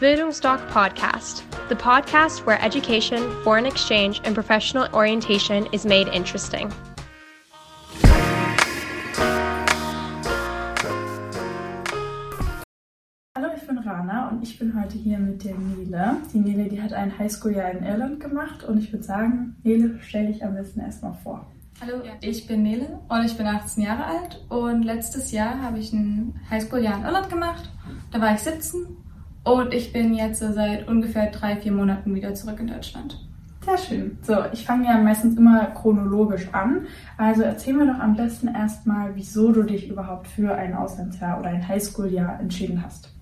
Bildungsdoc Podcast, the podcast where education, foreign exchange, and professional orientation is made interesting. Hallo, ich bin Rana und ich bin heute hier mit der Nele. Die Nele, die hat ein Highschool-Jahr in Irland gemacht und ich würde sagen, Nele, stell dich am besten erstmal vor. Hallo, ich bin Nele und ich bin 18 Jahre alt und letztes Jahr habe ich ein Highschool-Jahr in Irland gemacht. Da war ich 17 und ich bin jetzt seit ungefähr drei, vier Monaten wieder zurück in Deutschland. Sehr schön. So, ich fange ja meistens immer chronologisch an. Also erzähl mir doch am besten erstmal, wieso du dich überhaupt für ein Auslandsjahr oder ein Highschool-Jahr entschieden hast.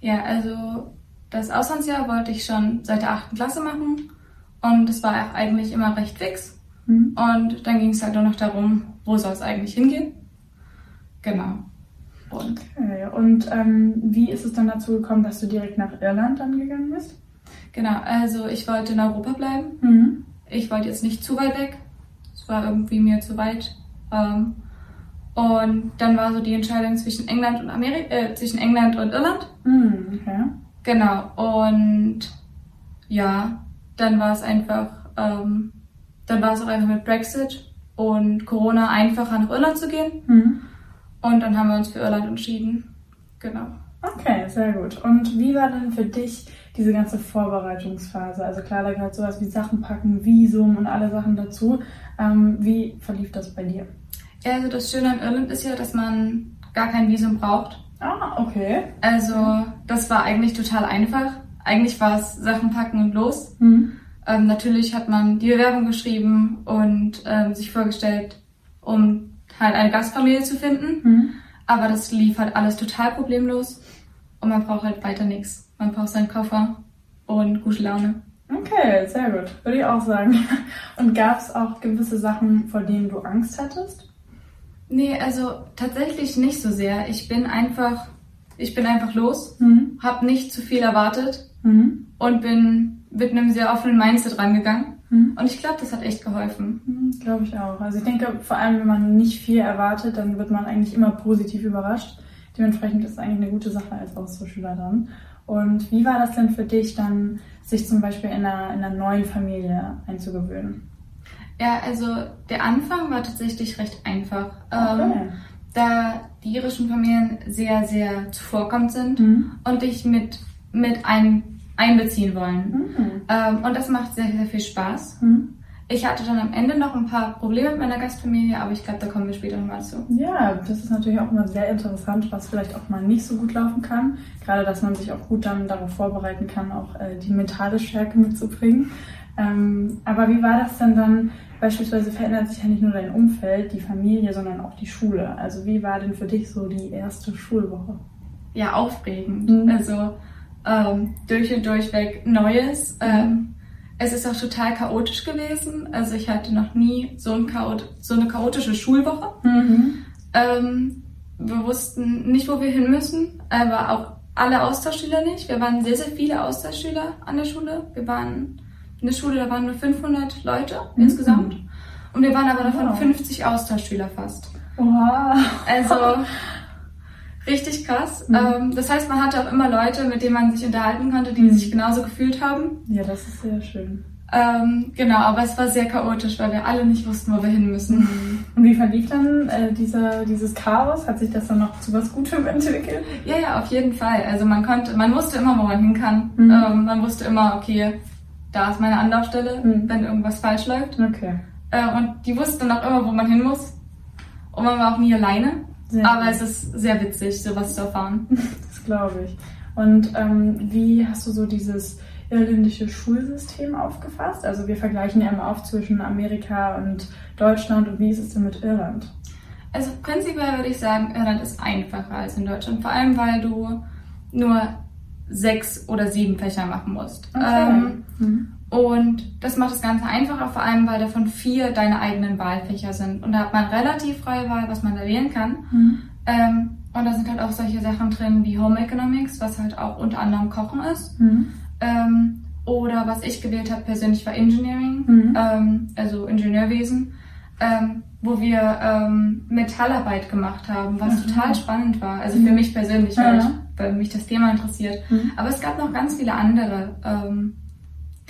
Ja, also das Auslandsjahr wollte ich schon seit der 8. Klasse machen und es war auch eigentlich immer recht fix. Mhm. Und dann ging es halt nur noch darum, wo soll es eigentlich hingehen. Genau. Und, okay. und ähm, wie ist es dann dazu gekommen, dass du direkt nach Irland dann gegangen bist? Genau, also ich wollte in Europa bleiben. Mhm. Ich wollte jetzt nicht zu weit weg. Es war irgendwie mir zu weit. Ähm, und dann war so die Entscheidung zwischen England und Amerika, äh, zwischen England und Irland. Mhm, okay. Genau. Und ja, dann war es einfach, ähm, dann war es auch einfach mit Brexit und Corona einfacher nach Irland zu gehen. Mhm. Und dann haben wir uns für Irland entschieden. Genau. Okay, sehr gut. Und wie war denn für dich diese ganze Vorbereitungsphase? Also klar, da gehört sowas wie Sachen packen, Visum und alle Sachen dazu. Ähm, wie verlief das bei dir? Ja, also das Schöne an Irland ist ja, dass man gar kein Visum braucht. Ah, okay. Also das war eigentlich total einfach. Eigentlich war es Sachen packen und los. Mhm. Ähm, natürlich hat man die Bewerbung geschrieben und ähm, sich vorgestellt, um halt eine Gastfamilie zu finden. Mhm. Aber das lief halt alles total problemlos und man braucht halt weiter nichts. Man braucht seinen Koffer und gute Laune. Okay, sehr gut. Würde ich auch sagen. Und gab es auch gewisse Sachen, vor denen du Angst hattest? Nee, also tatsächlich nicht so sehr. Ich bin einfach, ich bin einfach los, mhm. habe nicht zu viel erwartet mhm. und bin mit einem sehr offenen Mindset rangegangen. Mhm. Und ich glaube, das hat echt geholfen. Mhm, glaube ich auch. Also ich denke, vor allem, wenn man nicht viel erwartet, dann wird man eigentlich immer positiv überrascht. Dementsprechend ist es eigentlich eine gute Sache als Austauschschüler dann. Und wie war das denn für dich dann, sich zum Beispiel in einer, in einer neuen Familie einzugewöhnen? Ja, also der Anfang war tatsächlich recht einfach. Okay. Ähm, da die irischen Familien sehr, sehr zuvorkommend sind mhm. und ich mit, mit einem einbeziehen wollen. Mhm. Ähm, und das macht sehr, sehr viel Spaß. Mhm. Ich hatte dann am Ende noch ein paar Probleme mit meiner Gastfamilie, aber ich glaube, da kommen wir später nochmal zu. Ja, das ist natürlich auch immer sehr interessant, was vielleicht auch mal nicht so gut laufen kann. Gerade, dass man sich auch gut dann darauf vorbereiten kann, auch äh, die mentale Stärke mitzubringen. Ähm, aber wie war das denn dann? Beispielsweise verändert sich ja nicht nur dein Umfeld, die Familie, sondern auch die Schule. Also wie war denn für dich so die erste Schulwoche? Ja, aufregend. Mhm. Also ähm, durch und durchweg Neues. Ähm, es ist auch total chaotisch gewesen. Also ich hatte noch nie so, ein Chaot so eine chaotische Schulwoche. Mhm. Ähm, wir wussten nicht, wo wir hin müssen, aber auch alle Austauschschüler nicht. Wir waren sehr, sehr viele Austauschschüler an der Schule. Wir waren in der Schule, da waren nur 500 Leute mhm. insgesamt. Und wir waren aber davon wow. 50 Austauschschüler fast. Wow. Also Richtig krass. Mhm. Ähm, das heißt, man hatte auch immer Leute, mit denen man sich unterhalten konnte, die mhm. sich genauso gefühlt haben. Ja, das ist sehr schön. Ähm, genau, aber es war sehr chaotisch, weil wir alle nicht wussten, wo wir hin müssen. Mhm. Und wie verlief dann äh, dieser, dieses Chaos? Hat sich das dann noch zu was Gutem entwickelt? Ja, ja, auf jeden Fall. Also man konnte, man wusste immer, wo man hin kann. Mhm. Ähm, man wusste immer, okay, da ist meine Anlaufstelle, mhm. wenn irgendwas falsch läuft. Okay. Äh, und die wussten dann auch immer, wo man hin muss. Und man war auch nie alleine. Sehr Aber gut. es ist sehr witzig, sowas zu erfahren. Das glaube ich. Und ähm, wie hast du so dieses irländische Schulsystem aufgefasst? Also wir vergleichen ja immer oft zwischen Amerika und Deutschland und wie ist es denn mit Irland? Also prinzipiell würde ich sagen, Irland ist einfacher als in Deutschland, vor allem weil du nur sechs oder sieben Fächer machen musst. Okay. Ähm, mhm. Und das macht das Ganze einfacher, vor allem weil davon vier deine eigenen Wahlfächer sind. Und da hat man relativ freie Wahl, was man da wählen kann. Mhm. Ähm, und da sind halt auch solche Sachen drin wie Home Economics, was halt auch unter anderem Kochen ist. Mhm. Ähm, oder was ich gewählt habe persönlich war Engineering, mhm. ähm, also Ingenieurwesen, ähm, wo wir ähm, Metallarbeit gemacht haben, was total spannend war. Also für mich persönlich, weil ja. ich weil mich das Thema interessiert. Mhm. Aber es gab noch ganz viele andere ähm,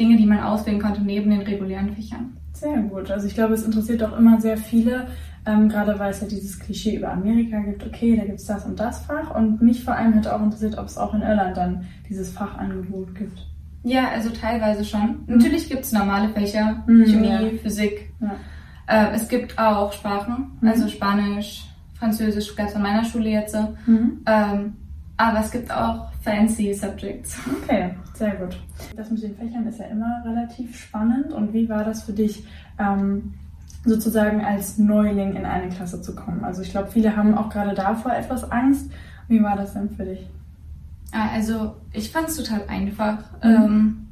Dinge, die man auswählen konnte neben den regulären Fächern. Sehr gut. Also ich glaube, es interessiert auch immer sehr viele, ähm, gerade weil es ja dieses Klischee über Amerika gibt, okay, da gibt es das und das Fach. Und mich vor allem hätte auch interessiert, ob es auch in Irland dann dieses Fachangebot gibt. Ja, also teilweise schon. Mhm. Natürlich gibt es normale Fächer, mhm, Chemie, ja. Physik. Ja. Äh, es gibt auch Sprachen, mhm. also Spanisch, Französisch es an meiner Schule jetzt. Mhm. Ähm, aber es gibt auch fancy Subjects. Okay, sehr gut. Das mit den Fächern ist ja immer relativ spannend. Und wie war das für dich, ähm, sozusagen als Neuling in eine Klasse zu kommen? Also ich glaube, viele haben auch gerade davor etwas Angst. Wie war das denn für dich? Ah, also ich fand es total einfach. Mhm. Ähm,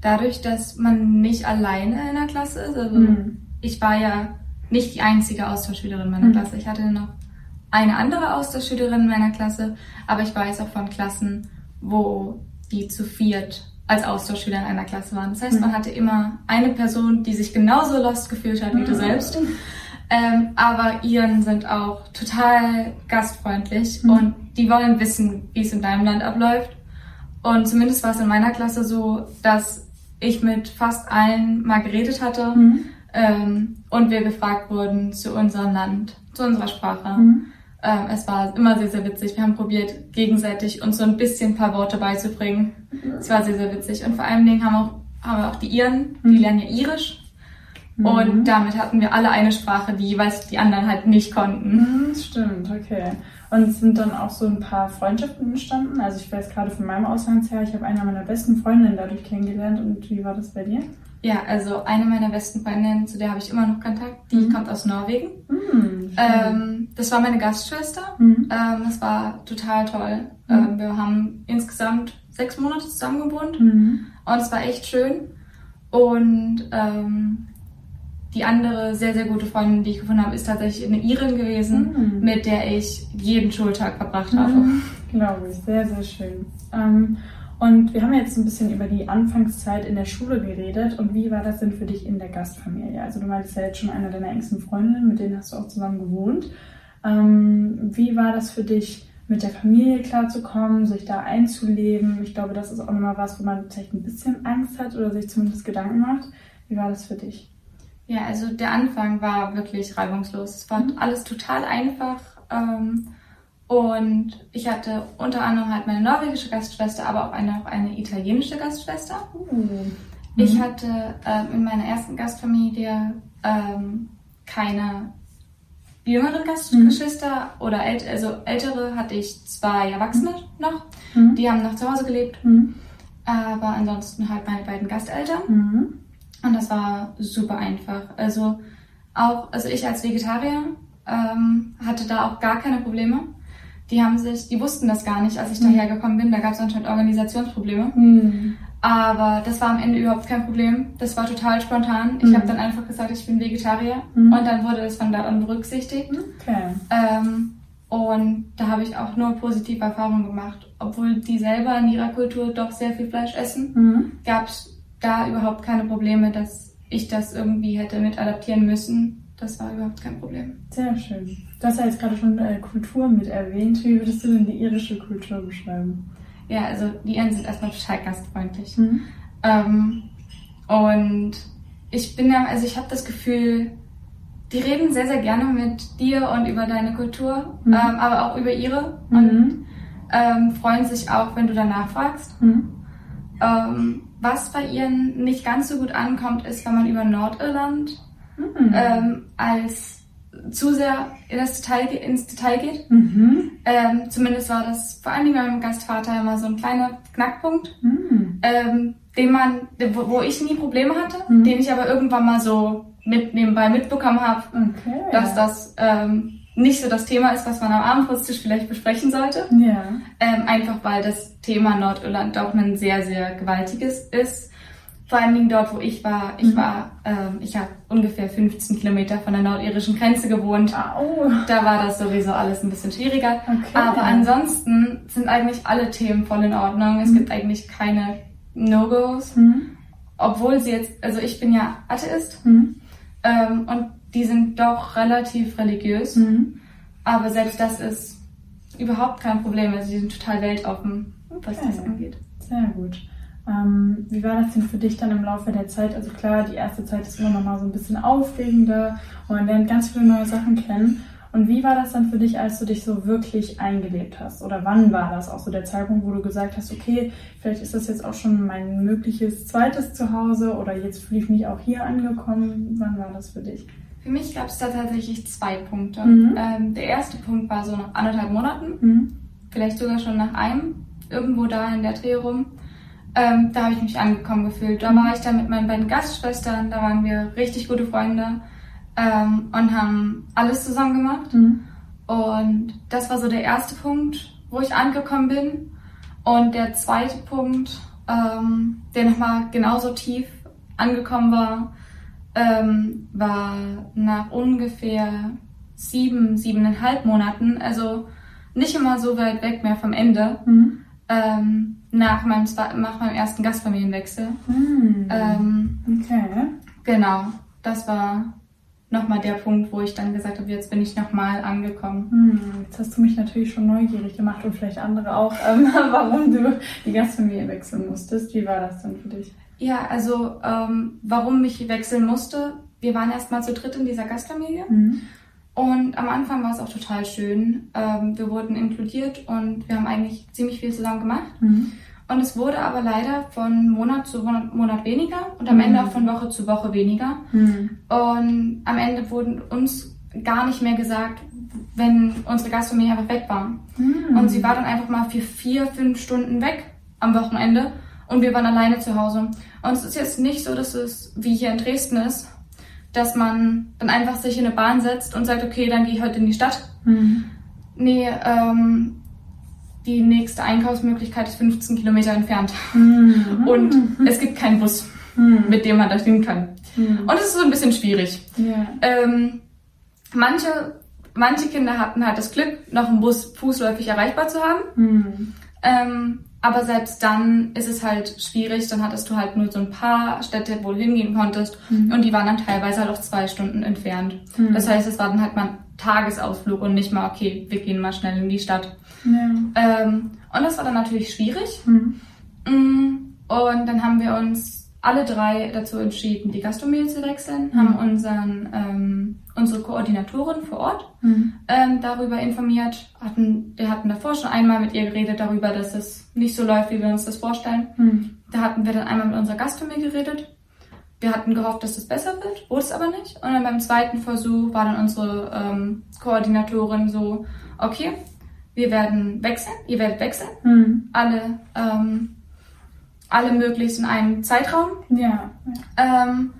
dadurch, dass man nicht alleine in der Klasse ist. Also mhm. ich war ja nicht die einzige Austauschschülerin meiner mhm. Klasse. Ich hatte noch eine andere Austauschschülerin in meiner Klasse, aber ich weiß auch von Klassen, wo die zu viert als Austauschschüler in einer Klasse waren. Das heißt, mhm. man hatte immer eine Person, die sich genauso lost gefühlt hat wie du mhm. selbst. Ähm, aber ihren sind auch total gastfreundlich mhm. und die wollen wissen, wie es in deinem Land abläuft. Und zumindest war es in meiner Klasse so, dass ich mit fast allen mal geredet hatte mhm. ähm, und wir gefragt wurden zu unserem Land, zu unserer Sprache. Mhm. Ähm, es war immer sehr, sehr witzig. Wir haben probiert, gegenseitig uns so ein bisschen ein paar Worte beizubringen. Es war sehr, sehr witzig. Und vor allen Dingen haben, auch, haben wir auch die Iren, die mhm. lernen ja Irisch. Mhm. Und damit hatten wir alle eine Sprache, die jeweils die anderen halt nicht konnten. Mhm, stimmt, okay. Und sind dann auch so ein paar Freundschaften entstanden? Also ich weiß gerade von meinem Auslandsjahr, ich habe eine meiner besten Freundinnen dadurch kennengelernt. Und wie war das bei dir? Ja, also eine meiner besten Freundinnen, zu der habe ich immer noch Kontakt, die mhm. kommt aus Norwegen. Mhm, ähm, das war meine Gastschwester. Mhm. Ähm, das war total toll. Mhm. Ähm, wir haben insgesamt sechs Monate zusammen gewohnt mhm. und es war echt schön. Und ähm, die andere sehr, sehr gute Freundin, die ich gefunden habe, ist tatsächlich eine Irin gewesen, mhm. mit der ich jeden Schultag verbracht habe. Glaube ich, sehr, sehr schön. Ähm, und wir haben jetzt ein bisschen über die Anfangszeit in der Schule geredet. Und wie war das denn für dich in der Gastfamilie? Also du meintest ja jetzt schon eine deiner engsten Freundinnen, mit denen hast du auch zusammen gewohnt. Ähm, wie war das für dich, mit der Familie klarzukommen, sich da einzuleben? Ich glaube, das ist auch immer was, wo man vielleicht ein bisschen Angst hat oder sich zumindest Gedanken macht. Wie war das für dich? Ja, also der Anfang war wirklich reibungslos. Es war mhm. alles total einfach. Ähm, und ich hatte unter anderem halt meine norwegische Gastschwester, aber auch eine, auch eine italienische Gastschwester. Mhm. Ich hatte ähm, in meiner ersten Gastfamilie ähm, keine jüngeren Gastgeschwister mhm. oder ält also ältere hatte ich zwei Erwachsene noch. Mhm. Die haben noch zu Hause gelebt. Mhm. Aber ansonsten halt meine beiden Gasteltern. Mhm. Und das war super einfach. Also auch, also ich als Vegetarier ähm, hatte da auch gar keine Probleme die haben sich, die wussten das gar nicht, als ich mhm. dahergekommen bin. Da gab es anscheinend Organisationsprobleme. Mhm. Aber das war am Ende überhaupt kein Problem. Das war total spontan. Ich mhm. habe dann einfach gesagt, ich bin Vegetarier. Mhm. Und dann wurde das von da an berücksichtigt. Okay. Ähm, und da habe ich auch nur positive Erfahrungen gemacht. Obwohl die selber in ihrer Kultur doch sehr viel Fleisch essen, mhm. gab es da überhaupt keine Probleme, dass ich das irgendwie hätte mit adaptieren müssen. Das war überhaupt kein Problem. Sehr schön. Du hast ja jetzt gerade schon äh, Kultur mit erwähnt. Wie würdest du denn die irische Kultur beschreiben? Ja, also die Iren sind erstmal total gastfreundlich. Mhm. Ähm, und ich bin ja, also ich habe das Gefühl, die reden sehr, sehr gerne mit dir und über deine Kultur, mhm. ähm, aber auch über ihre mhm. und ähm, freuen sich auch, wenn du danach fragst. Mhm. Ähm, was bei ihnen nicht ganz so gut ankommt, ist, wenn man über Nordirland mhm. ähm, als zu sehr in das Detail, ins Detail geht. Mhm. Ähm, zumindest war das vor allen Dingen bei meinem Gastvater immer so ein kleiner Knackpunkt, mhm. ähm, den man, wo, wo, ich nie Probleme hatte, mhm. den ich aber irgendwann mal so mit nebenbei mitbekommen habe, okay. dass das ähm, nicht so das Thema ist, was man am Abendbrotstisch vielleicht besprechen sollte. Ja. Ähm, einfach weil das Thema Nordirland doch ein sehr, sehr gewaltiges ist vor allen Dingen dort, wo ich war. Ich mhm. war, ähm, ich habe ungefähr 15 Kilometer von der nordirischen Grenze gewohnt. Oh. Da war das sowieso alles ein bisschen schwieriger. Okay. Aber ansonsten sind eigentlich alle Themen voll in Ordnung. Es mhm. gibt eigentlich keine No-Gos. Mhm. Obwohl sie jetzt, also ich bin ja Atheist mhm. ähm, und die sind doch relativ religiös. Mhm. Aber selbst das ist überhaupt kein Problem. Also die sind total weltoffen, was okay. das angeht. Sehr gut. Ähm, wie war das denn für dich dann im Laufe der Zeit? Also klar, die erste Zeit ist immer noch mal so ein bisschen aufregender und man lernt ganz viele neue Sachen kennen. Und wie war das dann für dich, als du dich so wirklich eingelebt hast? Oder wann war das auch so der Zeitpunkt, wo du gesagt hast, okay, vielleicht ist das jetzt auch schon mein mögliches zweites Zuhause oder jetzt fühle ich mich auch hier angekommen? Wann war das für dich? Für mich gab es da tatsächlich zwei Punkte. Mhm. Ähm, der erste Punkt war so nach anderthalb Monaten, mhm. vielleicht sogar schon nach einem, irgendwo da in der Dreh rum. Ähm, da habe ich mich angekommen gefühlt. Da war ich dann mit meinen beiden Gastschwestern, da waren wir richtig gute Freunde ähm, und haben alles zusammen gemacht. Mhm. Und das war so der erste Punkt, wo ich angekommen bin. Und der zweite Punkt, ähm, der nochmal genauso tief angekommen war, ähm, war nach ungefähr sieben, siebeneinhalb Monaten, also nicht immer so weit weg mehr vom Ende, mhm. ähm, nach, meinem, nach meinem ersten Gastfamilienwechsel. Mhm. Ähm, okay. Genau, das war nochmal der Punkt, wo ich dann gesagt habe, jetzt bin ich nochmal angekommen. Hm, jetzt hast du mich natürlich schon neugierig gemacht und vielleicht andere auch, ähm, warum du die Gastfamilie wechseln musstest. Wie war das denn für dich? Ja, also ähm, warum ich wechseln musste, wir waren erstmal zu dritt in dieser Gastfamilie. Mhm. Und am Anfang war es auch total schön. Ähm, wir wurden inkludiert und wir haben eigentlich ziemlich viel zusammen gemacht. Mhm. Und es wurde aber leider von Monat zu Monat weniger und am mhm. Ende auch von Woche zu Woche weniger. Mhm. Und am Ende wurden uns gar nicht mehr gesagt, wenn unsere Gastfamilie einfach weg war. Mhm. Und sie war dann einfach mal für vier, fünf Stunden weg am Wochenende und wir waren alleine zu Hause. Und es ist jetzt nicht so, dass es wie hier in Dresden ist, dass man dann einfach sich in eine Bahn setzt und sagt, okay, dann gehe ich heute in die Stadt. Mhm. Nee, ähm, die nächste Einkaufsmöglichkeit ist 15 Kilometer entfernt. Mhm. Und es gibt keinen Bus, mhm. mit dem man da hin kann. Mhm. Und es ist so ein bisschen schwierig. Yeah. Ähm, manche, manche Kinder hatten halt das Glück, noch einen Bus fußläufig erreichbar zu haben. Mhm. Ähm, aber selbst dann ist es halt schwierig. Dann hattest du halt nur so ein paar Städte, wo du hingehen konntest. Mhm. Und die waren dann teilweise halt auch zwei Stunden entfernt. Mhm. Das heißt, es war dann halt mal ein Tagesausflug und nicht mal, okay, wir gehen mal schnell in die Stadt. Ja. Ähm, und das war dann natürlich schwierig. Mhm. Mm, und dann haben wir uns alle drei dazu entschieden, die Gastronomie zu wechseln, mhm. haben unseren, ähm, unsere Koordinatorin vor Ort mhm. ähm, darüber informiert. Hatten, wir hatten davor schon einmal mit ihr geredet darüber, dass es nicht so läuft, wie wir uns das vorstellen. Mhm. Da hatten wir dann einmal mit unserer Gastfamilie geredet. Wir hatten gehofft, dass es besser wird, wurde es aber nicht. Und dann beim zweiten Versuch war dann unsere ähm, Koordinatorin so, okay, wir werden wechseln, ihr werdet wechseln. Mhm. Alle ähm, alle möglichst in einem Zeitraum. Ja. Ähm,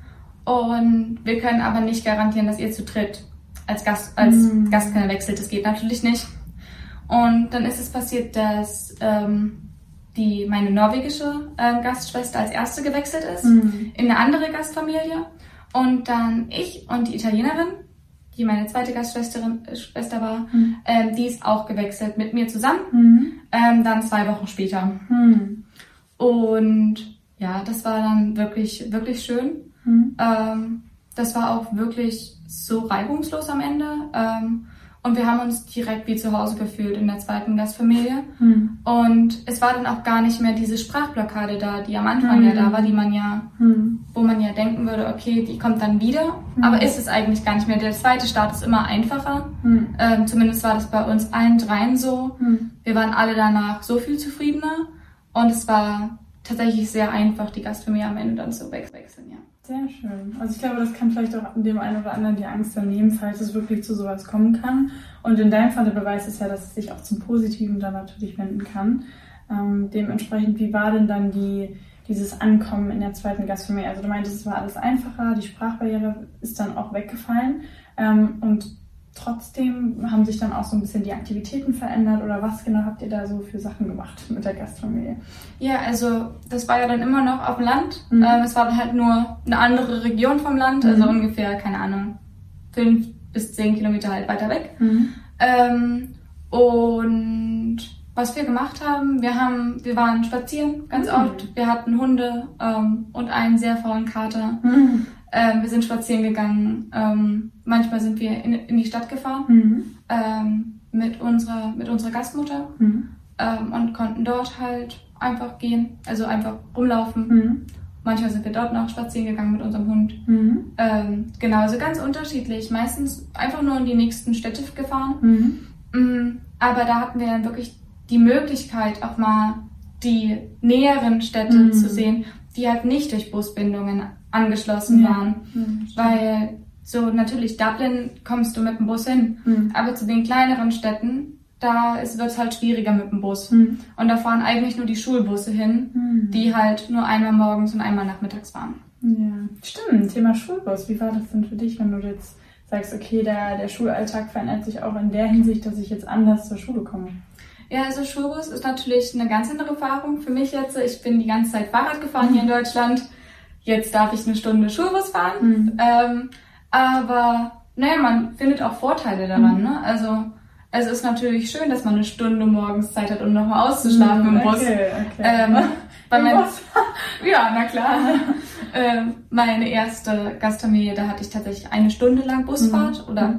und wir können aber nicht garantieren, dass ihr zu dritt als Gast, als mhm. Gastkenner wechselt. Das geht natürlich nicht. Und dann ist es passiert, dass ähm, die, meine norwegische äh, Gastschwester als erste gewechselt ist mhm. in eine andere Gastfamilie. Und dann ich und die Italienerin, die meine zweite Gastschwesterin äh, Schwester war, mhm. ähm, die ist auch gewechselt mit mir zusammen. Mhm. Ähm, dann zwei Wochen später. Und ja, das war dann wirklich, wirklich schön. Mhm. Ähm, das war auch wirklich so reibungslos am Ende. Ähm, und wir haben uns direkt wie zu Hause gefühlt in der zweiten Gastfamilie. Mhm. Und es war dann auch gar nicht mehr diese Sprachblockade da, die am Anfang mhm. ja da war, die man ja, mhm. wo man ja denken würde, okay, die kommt dann wieder. Mhm. Aber ist es eigentlich gar nicht mehr. Der zweite Start ist immer einfacher. Mhm. Ähm, zumindest war das bei uns allen dreien so. Mhm. Wir waren alle danach so viel zufriedener. Und es war tatsächlich sehr einfach, die Gastfamilie am Ende dann zu wechseln, ja. Sehr schön. Also ich glaube, das kann vielleicht auch dem einen oder anderen die Angst nehmen, falls es wirklich zu sowas kommen kann. Und in deinem Fall der Beweis ist ja, dass es sich auch zum Positiven dann natürlich wenden kann. Ähm, dementsprechend, wie war denn dann die, dieses Ankommen in der zweiten Gastfamilie? Also du meintest, es war alles einfacher, die Sprachbarriere ist dann auch weggefallen. Ähm, und trotzdem haben sich dann auch so ein bisschen die Aktivitäten verändert oder was genau habt ihr da so für Sachen gemacht mit der Gastfamilie? Ja, also das war ja dann immer noch auf dem Land. Mhm. Ähm, es war dann halt nur eine andere Region vom Land, also mhm. ungefähr, keine Ahnung, fünf bis zehn Kilometer halt weiter weg. Mhm. Ähm, und was wir gemacht haben, wir haben, wir waren spazieren ganz mhm. oft. Wir hatten Hunde ähm, und einen sehr faulen Kater. Ähm, wir sind spazieren gegangen. Ähm, manchmal sind wir in, in, die Stadt gefahren. Mhm. Ähm, mit unserer, mit unserer Gastmutter mhm. ähm, und konnten dort halt einfach gehen, also einfach rumlaufen. Mhm. Manchmal sind wir dort noch spazieren gegangen mit unserem Hund. Mhm. Ähm, genau, also ganz unterschiedlich. Meistens einfach nur in die nächsten Städte gefahren. Mhm. Mm, aber da hatten wir dann wirklich die Möglichkeit, auch mal die näheren Städte mhm. zu sehen, die halt nicht durch Busbindungen angeschlossen ja. waren. Mhm, Weil so natürlich Dublin kommst du mit dem Bus hin, mhm. aber zu den kleineren Städten da wird es halt schwieriger mit dem Bus. Mhm. Und da fahren eigentlich nur die Schulbusse hin, mhm. die halt nur einmal morgens und einmal nachmittags fahren. Ja, stimmt. Thema Schulbus. Wie war das denn für dich, wenn du jetzt sagst, okay, der, der Schulalltag verändert sich auch in der Hinsicht, dass ich jetzt anders zur Schule komme? Ja, also Schulbus ist natürlich eine ganz andere Erfahrung für mich jetzt. Ich bin die ganze Zeit Fahrrad gefahren hier in Deutschland. Jetzt darf ich eine Stunde Schulbus fahren. Mhm. Ähm, aber naja, man findet auch Vorteile daran. Mhm. Ne? Also es ist natürlich schön, dass man eine Stunde morgens Zeit hat, um nochmal auszuschlafen im Bus. Okay, okay. Ähm, weil mein, ja, na klar. ähm, meine erste Gastfamilie, da hatte ich tatsächlich eine Stunde lang Busfahrt mhm. oder mhm.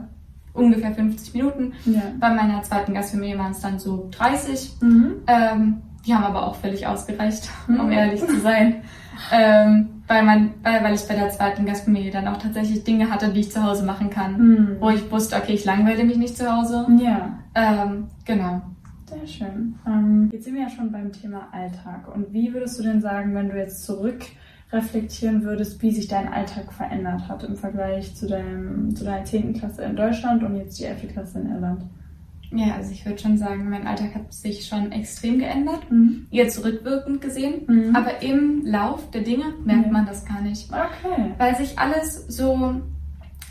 ungefähr 50 Minuten. Ja. Bei meiner zweiten Gastfamilie waren es dann so 30. Mhm. Ähm, die haben aber auch völlig ausgereicht, um mhm. ehrlich zu sein. Ähm, weil, man, weil, weil ich bei der zweiten Gastfamilie dann auch tatsächlich Dinge hatte, die ich zu Hause machen kann, mhm. wo ich wusste, okay, ich langweile mich nicht zu Hause. Ja. Ähm, genau. Sehr schön. Ähm, jetzt sind wir ja schon beim Thema Alltag. Und wie würdest du denn sagen, wenn du jetzt zurück reflektieren würdest, wie sich dein Alltag verändert hat im Vergleich zu, deinem, zu deiner 10. Klasse in Deutschland und jetzt die 11. Klasse in Irland? Ja, also ich würde schon sagen, mein Alltag hat sich schon extrem geändert. Mhm. Jetzt rückwirkend gesehen. Mhm. Aber im Lauf der Dinge merkt mhm. man das gar nicht. Okay. Weil sich alles so,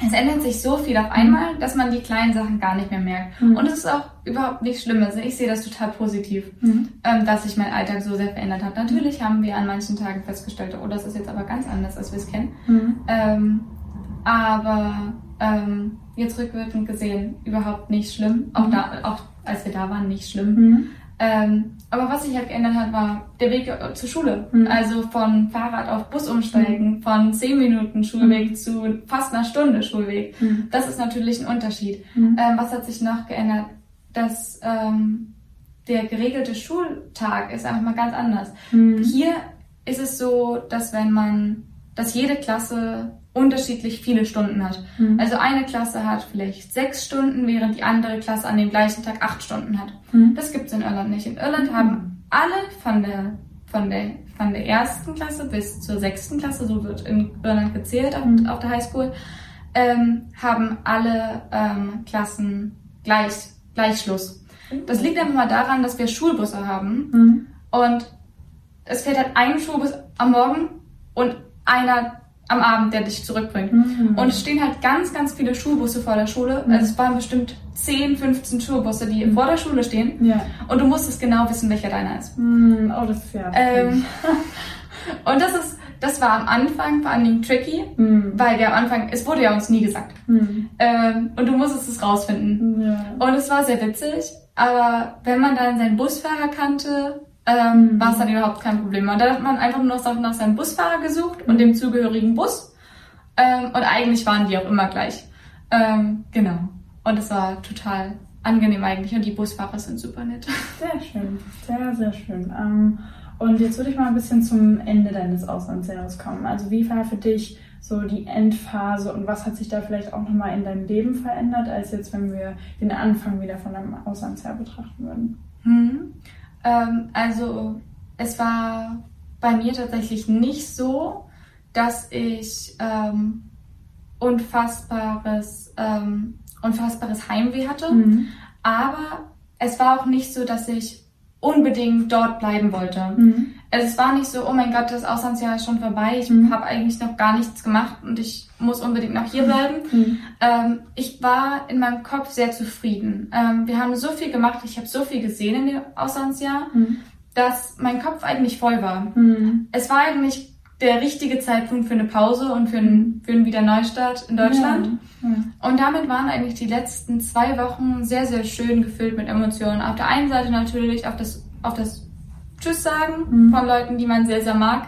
es ändert sich so viel auf einmal, dass man die kleinen Sachen gar nicht mehr merkt. Mhm. Und es ist auch überhaupt nichts Schlimmes. Ich sehe das total positiv, mhm. ähm, dass sich mein Alltag so sehr verändert hat. Natürlich haben wir an manchen Tagen festgestellt, oh, das ist jetzt aber ganz anders, als wir es kennen. Mhm. Ähm, aber ähm, jetzt rückwirkend gesehen überhaupt nicht schlimm. Auch mhm. da, auch als wir da waren, nicht schlimm. Mhm. Ähm, aber was sich halt geändert hat, war der Weg äh, zur Schule. Mhm. Also von Fahrrad auf Bus umsteigen, mhm. von 10 Minuten Schulweg mhm. zu fast einer Stunde Schulweg. Mhm. Das ist natürlich ein Unterschied. Ähm, was hat sich noch geändert? Dass ähm, der geregelte Schultag ist einfach mal ganz anders. Hier ist es so, dass wenn man, dass jede Klasse unterschiedlich viele Stunden hat. Mhm. Also eine Klasse hat vielleicht sechs Stunden, während die andere Klasse an dem gleichen Tag acht Stunden hat. Mhm. Das gibt es in Irland nicht. In Irland mhm. haben alle von der, von, der, von der ersten Klasse bis zur sechsten Klasse, so wird in Irland gezählt auf, mhm. auf der Highschool, ähm, haben alle ähm, Klassen gleich, gleich Schluss. Das liegt einfach mal daran, dass wir Schulbusse haben mhm. und es fährt halt ein Schulbus am Morgen und einer am Abend, der dich zurückbringt. Mhm. Und es stehen halt ganz, ganz viele Schulbusse vor der Schule. Mhm. Also es waren bestimmt 10, 15 Schulbusse, die mhm. vor der Schule stehen. Ja. Und du musstest genau wissen, welcher deiner ist. Mhm. Oh, das ist ja. Ähm, und das ist, das war am Anfang vor allen Dingen tricky, mhm. weil wir am Anfang, es wurde ja uns nie gesagt. Mhm. Ähm, und du musstest es rausfinden. Ja. Und es war sehr witzig, aber wenn man dann seinen Busfahrer kannte, ähm, war es dann überhaupt kein Problem. Und da hat man einfach nur noch nach seinem Busfahrer gesucht und dem zugehörigen Bus. Ähm, und eigentlich waren die auch immer gleich. Ähm, genau. Und es war total angenehm eigentlich und die Busfahrer sind super nett. Sehr schön, sehr, sehr schön. Ähm, und jetzt würde ich mal ein bisschen zum Ende deines Auslandsjahres kommen. Also wie war für dich so die Endphase und was hat sich da vielleicht auch nochmal in deinem Leben verändert, als jetzt, wenn wir den Anfang wieder von einem Auslandsjahr betrachten würden? Hm. Ähm, also es war bei mir tatsächlich nicht so, dass ich ähm, unfassbares, ähm, unfassbares Heimweh hatte. Mhm. Aber es war auch nicht so, dass ich unbedingt dort bleiben wollte. Mhm. Also es war nicht so, oh mein Gott, das Auslandsjahr ist schon vorbei, ich mhm. habe eigentlich noch gar nichts gemacht und ich muss unbedingt noch hier bleiben. Mhm. Ähm, ich war in meinem Kopf sehr zufrieden. Ähm, wir haben so viel gemacht, ich habe so viel gesehen in dem Auslandsjahr, mhm. dass mein Kopf eigentlich voll war. Mhm. Es war eigentlich der richtige Zeitpunkt für eine Pause und für einen, für einen Wiederneustart in Deutschland. Ja. Ja. Und damit waren eigentlich die letzten zwei Wochen sehr, sehr schön gefüllt mit Emotionen. Auf der einen Seite natürlich auf das, auf das Tschüss sagen mhm. von Leuten, die man sehr, sehr mag.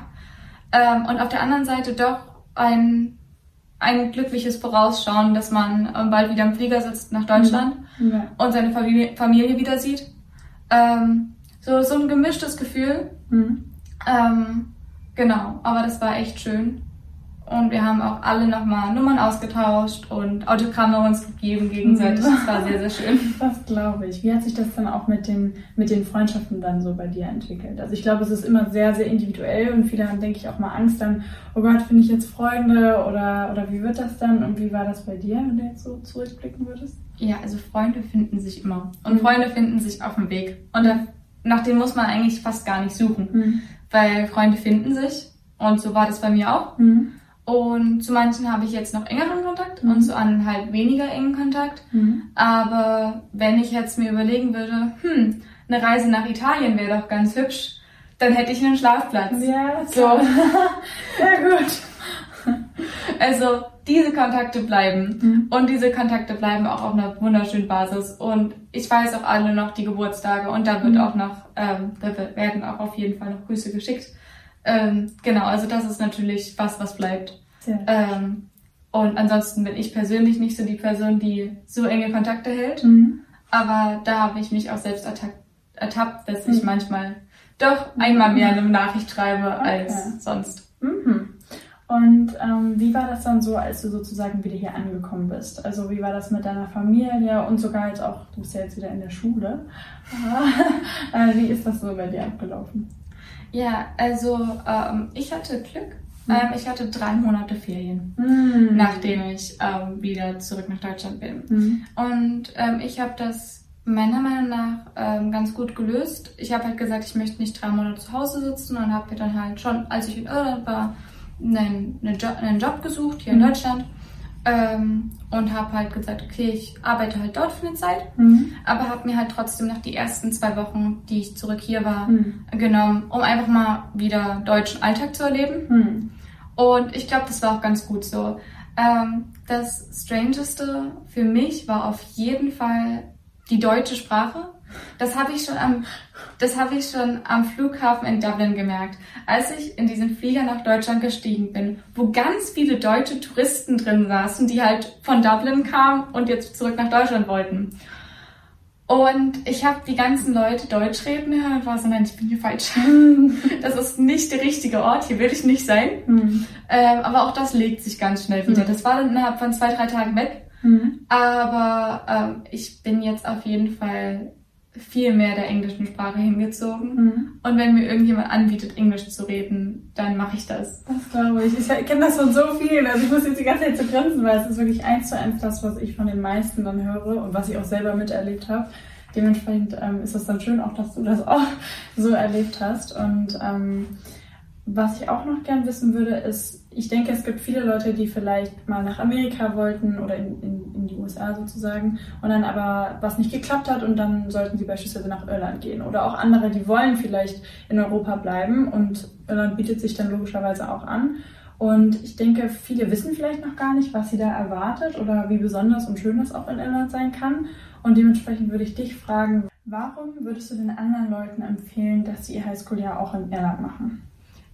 Ähm, und auf der anderen Seite doch ein, ein glückliches Vorausschauen, dass man ähm, bald wieder im Flieger sitzt nach Deutschland Mhm. Ja. und seine Familie, Familie wieder sieht. Ähm, so, so ein gemischtes Gefühl. Mhm. Ähm, genau, aber das war echt schön. Und wir haben auch alle nochmal Nummern ausgetauscht und Autogramme uns gegeben gegenseitig. Das war sehr, sehr schön. Das glaube ich. Wie hat sich das dann auch mit den, mit den Freundschaften dann so bei dir entwickelt? Also ich glaube, es ist immer sehr, sehr individuell und viele haben, denke ich, auch mal Angst dann, oh Gott, finde ich jetzt Freunde oder, oder wie wird das dann und wie war das bei dir, wenn du jetzt so zurückblicken würdest? Ja, also Freunde finden sich immer. Und Mhm. Freunde finden sich auf dem Weg. Und da, nach denen muss man eigentlich fast gar nicht suchen. Mhm. Weil Freunde finden sich. Und so war das bei mir auch. Mhm. Und zu manchen habe ich jetzt noch engeren Kontakt Mhm. und zu anderen halt weniger engen Kontakt. Mhm. Aber wenn ich jetzt mir überlegen würde, hm, eine Reise nach Italien wäre doch ganz hübsch, dann hätte ich einen Schlafplatz. Ja, So. Sehr gut. Also diese Kontakte bleiben. Mhm. Und diese Kontakte bleiben auch auf einer wunderschönen Basis. Und ich weiß auch alle noch die Geburtstage und da wird Mhm. auch noch, ähm, da werden auch auf jeden Fall noch Grüße geschickt. Ähm, genau, also das ist natürlich was, was bleibt. Ähm, und ansonsten bin ich persönlich nicht so die Person, die so enge Kontakte hält. Mhm. Aber da habe ich mich auch selbst ertappt, dass ich Mhm. manchmal doch einmal mehr eine Nachricht schreibe als Okay. sonst. Mhm. Und ähm, wie war das dann so, als du sozusagen wieder hier angekommen bist? Also wie war das mit deiner Familie und sogar jetzt auch, du bist ja jetzt wieder in der Schule. äh, wie ist das so bei dir abgelaufen? Ja, also ähm, ich hatte Glück. Mhm. Ähm, ich hatte drei Monate Ferien, Mhm. nachdem ich ähm, wieder zurück nach Deutschland bin. Mhm. Und ähm, ich habe das meiner Meinung nach ähm, ganz gut gelöst. Ich habe halt gesagt, ich möchte nicht drei Monate zu Hause sitzen und habe mir dann halt schon, als ich in Irland war, einen, einen, Job, einen Job gesucht hier in Mhm. Deutschland. Ähm, und habe halt gesagt, okay, ich arbeite halt dort für eine Zeit, Mhm. aber habe mir halt trotzdem noch die ersten zwei Wochen, die ich zurück hier war, Mhm. genommen, um einfach mal wieder deutschen Alltag zu erleben. Mhm. Und ich glaube, das war auch ganz gut so. Ähm, das Strangeste für mich war auf jeden Fall die deutsche Sprache. Das habe ich schon am, das habe ich schon am Flughafen in Dublin gemerkt, als ich in diesen Flieger nach Deutschland gestiegen bin, wo ganz viele deutsche Touristen drin saßen, die halt von Dublin kamen und jetzt zurück nach Deutschland wollten. Und ich habe die ganzen Leute Deutsch reden hören und war so, nein, ich bin hier falsch. Das ist nicht der richtige Ort, hier will ich nicht sein. Mhm. Ähm, aber auch das legt sich ganz schnell wieder. Mhm. Das war dann innerhalb von zwei, drei Tagen weg. Mhm. Aber ähm, ich bin jetzt auf jeden Fall viel mehr der englischen Sprache hingezogen. Mhm. Und wenn mir irgendjemand anbietet, Englisch zu reden, dann mache ich das. Das glaube ich. Ich kenne das von so vielen. Also ich muss jetzt die ganze Zeit zu grinsen, weil es ist wirklich eins zu eins das, was ich von den meisten dann höre und was ich auch selber miterlebt habe. Dementsprechend ähm, ist es dann schön auch, dass du das auch so erlebt hast. Und ähm, was ich auch noch gern wissen würde, ist, ich denke, es gibt viele Leute, die vielleicht mal nach Amerika wollten oder in, in, in die USA sozusagen und dann aber was nicht geklappt hat und dann sollten sie beispielsweise nach Irland gehen. Oder auch andere, die wollen vielleicht in Europa bleiben und Irland bietet sich dann logischerweise auch an. Und ich denke, viele wissen vielleicht noch gar nicht, was sie da erwartet oder wie besonders und schön das auch in Irland sein kann. Und dementsprechend würde ich dich fragen, warum würdest du den anderen Leuten empfehlen, dass sie ihr Highschool-Jahr auch in Irland machen?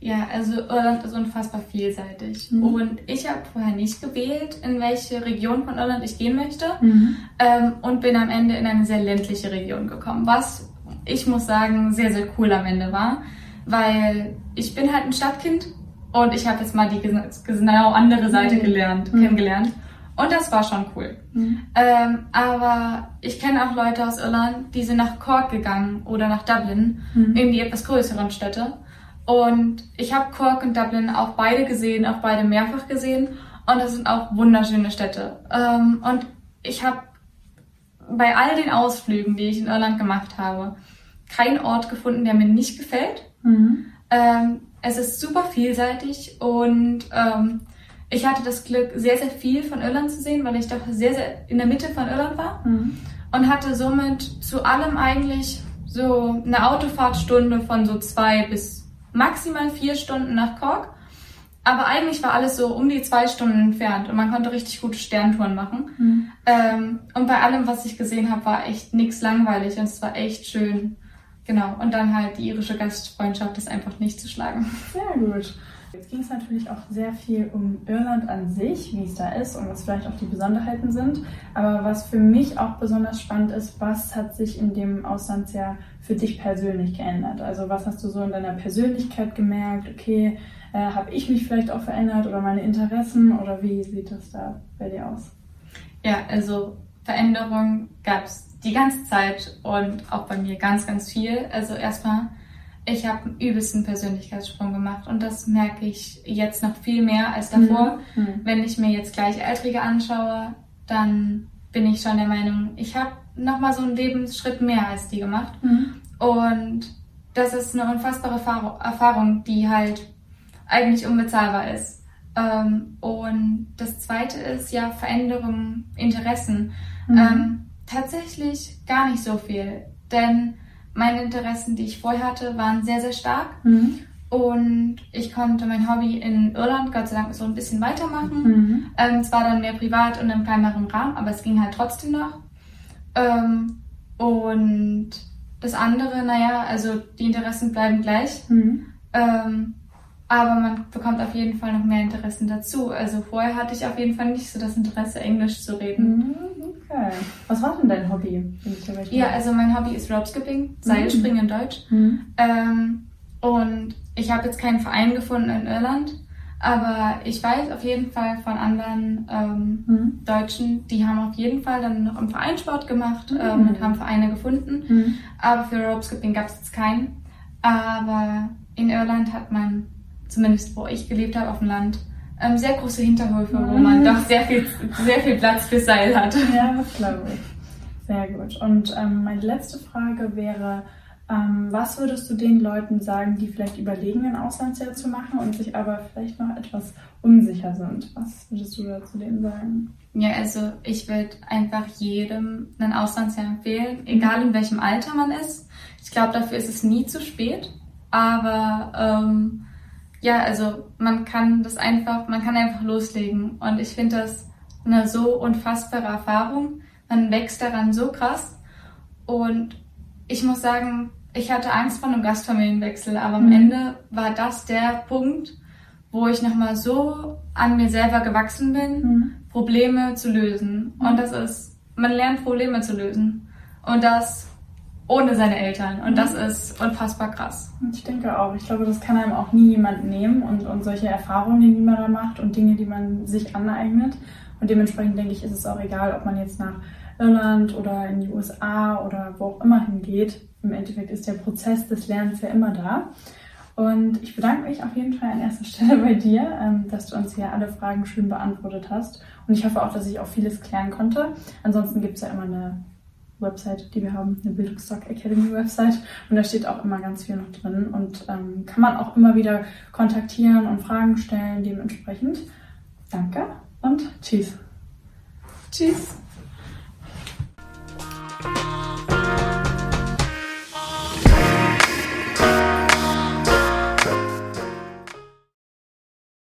Ja, also Irland ist unfassbar vielseitig. Mhm. Und ich habe vorher nicht gewählt, in welche Region von Irland ich gehen möchte. Mhm. ähm, und bin am Ende in eine sehr ländliche Region gekommen, was ich muss sagen sehr, sehr cool am Ende war, weil ich bin halt ein Stadtkind und ich habe jetzt mal die genau andere Seite Mhm. gelernt, Mhm. kennengelernt und das war schon cool. Mhm. Ähm, aber ich kenne auch Leute aus Irland, die sind nach Cork gegangen oder nach Dublin, Mhm. in die etwas größeren Städte. Und ich habe Cork und Dublin auch beide gesehen, auch beide mehrfach gesehen. Und das sind auch wunderschöne Städte. Ähm, und ich habe bei all den Ausflügen, die ich in Irland gemacht habe, keinen Ort gefunden, der mir nicht gefällt. Mhm. Ähm, es ist super vielseitig und ähm, ich hatte das Glück, sehr, sehr viel von Irland zu sehen, weil ich doch sehr, sehr in der Mitte von Irland war Mhm. und hatte somit zu allem eigentlich so eine Autofahrtstunde von so zwei bis maximal vier Stunden nach Cork. Aber eigentlich war alles so um die zwei Stunden entfernt und man konnte richtig gute Sterntouren machen. Mhm. Ähm, und bei allem, was ich gesehen habe, war echt nix langweilig und es war echt schön. Genau. Und dann halt die irische Gastfreundschaft ist einfach nicht zu schlagen. Sehr gut. Jetzt ging es natürlich auch sehr viel um Irland an sich, wie es da ist und was vielleicht auch die Besonderheiten sind. Aber was für mich auch besonders spannend ist, was hat sich in dem Auslandsjahr für dich persönlich geändert? Also was hast du so in deiner Persönlichkeit gemerkt? Okay, äh, habe ich mich vielleicht auch verändert oder meine Interessen oder wie sieht das da bei dir aus? Ja, also Veränderung gab es die ganze Zeit und auch bei mir ganz, ganz viel. Also erstmal ich habe einen übelsten Persönlichkeitssprung gemacht und das merke ich jetzt noch viel mehr als davor. Mhm. mhm. Wenn ich mir jetzt gleich Ältere anschaue, dann bin ich schon der Meinung, ich habe nochmal so einen Lebensschritt mehr als die gemacht. Mhm. Und das ist eine unfassbare Erfahrung, die halt eigentlich unbezahlbar ist. Ähm, und das zweite ist ja Veränderung, Interessen. Mhm. Ähm, tatsächlich gar nicht so viel, denn meine Interessen, die ich vorher hatte, waren sehr, sehr stark. Mhm. Und ich konnte mein Hobby in Irland Gott sei Dank so ein bisschen weitermachen. Mhm. Ähm, zwar dann mehr privat und im kleineren Rahmen, aber es ging halt trotzdem noch. Ähm, und das andere, naja, also die Interessen bleiben gleich. Mhm. Ähm, aber man bekommt auf jeden Fall noch mehr Interessen dazu. Also vorher hatte ich auf jeden Fall nicht so das Interesse, Englisch zu reden. Mhm, okay. Was war denn dein Hobby? ja, also mein Hobby ist Ropeskipping, Seilspringen mhm. in Deutsch. Mhm. Ähm, und ich habe jetzt keinen Verein gefunden in Irland, aber ich weiß auf jeden Fall von anderen ähm, mhm. Deutschen, die haben auf jeden Fall dann noch im Verein Sport gemacht mhm. ähm, und haben Vereine gefunden. Mhm. Aber für Ropeskipping gab es jetzt keinen. Aber in Irland hat man zumindest wo ich gelebt habe auf dem Land, ähm, sehr große Hinterhöfe, wo man doch sehr viel, sehr viel Platz für Seil hat. Ja, das glaube ich. Sehr gut. Und ähm, meine letzte Frage wäre, ähm, was würdest du den Leuten sagen, die vielleicht überlegen, ein Auslandsjahr zu machen und sich aber vielleicht noch etwas unsicher sind? Was würdest du dazu denen sagen? Ja, also ich würde einfach jedem ein Auslandsjahr empfehlen, egal in welchem Alter man ist. Ich glaube, dafür ist es nie zu spät. Aber ähm, ja, also man kann das einfach, man kann einfach loslegen. Und ich finde das eine so unfassbare Erfahrung. Man wächst daran so krass. Und ich muss sagen, ich hatte Angst vor einem Gastfamilienwechsel, aber am mhm. Ende war das der Punkt, wo ich nochmal so an mir selber gewachsen bin, mhm. Probleme zu lösen. Und das ist, man lernt Probleme zu lösen. Und das ohne seine Eltern. Und das mhm. ist unfassbar krass. Ich denke auch. Ich glaube, das kann einem auch nie jemand nehmen und, und solche Erfahrungen, die man da macht und Dinge, die man sich aneignet. Und dementsprechend denke ich, ist es auch egal, ob man jetzt nach Irland oder in die USA oder wo auch immer hingeht. Im Endeffekt ist der Prozess des Lernens ja immer da. Und ich bedanke mich auf jeden Fall an erster Stelle bei dir, ähm, dass du uns hier alle Fragen schön beantwortet hast. Und ich hoffe auch, dass ich auch vieles klären konnte. Ansonsten gibt es ja immer eine Website, die wir haben, eine Bildungsdoc Academy Website. Und da steht auch immer ganz viel noch drin und ähm, kann man auch immer wieder kontaktieren und Fragen stellen dementsprechend. Danke und tschüss. Tschüss.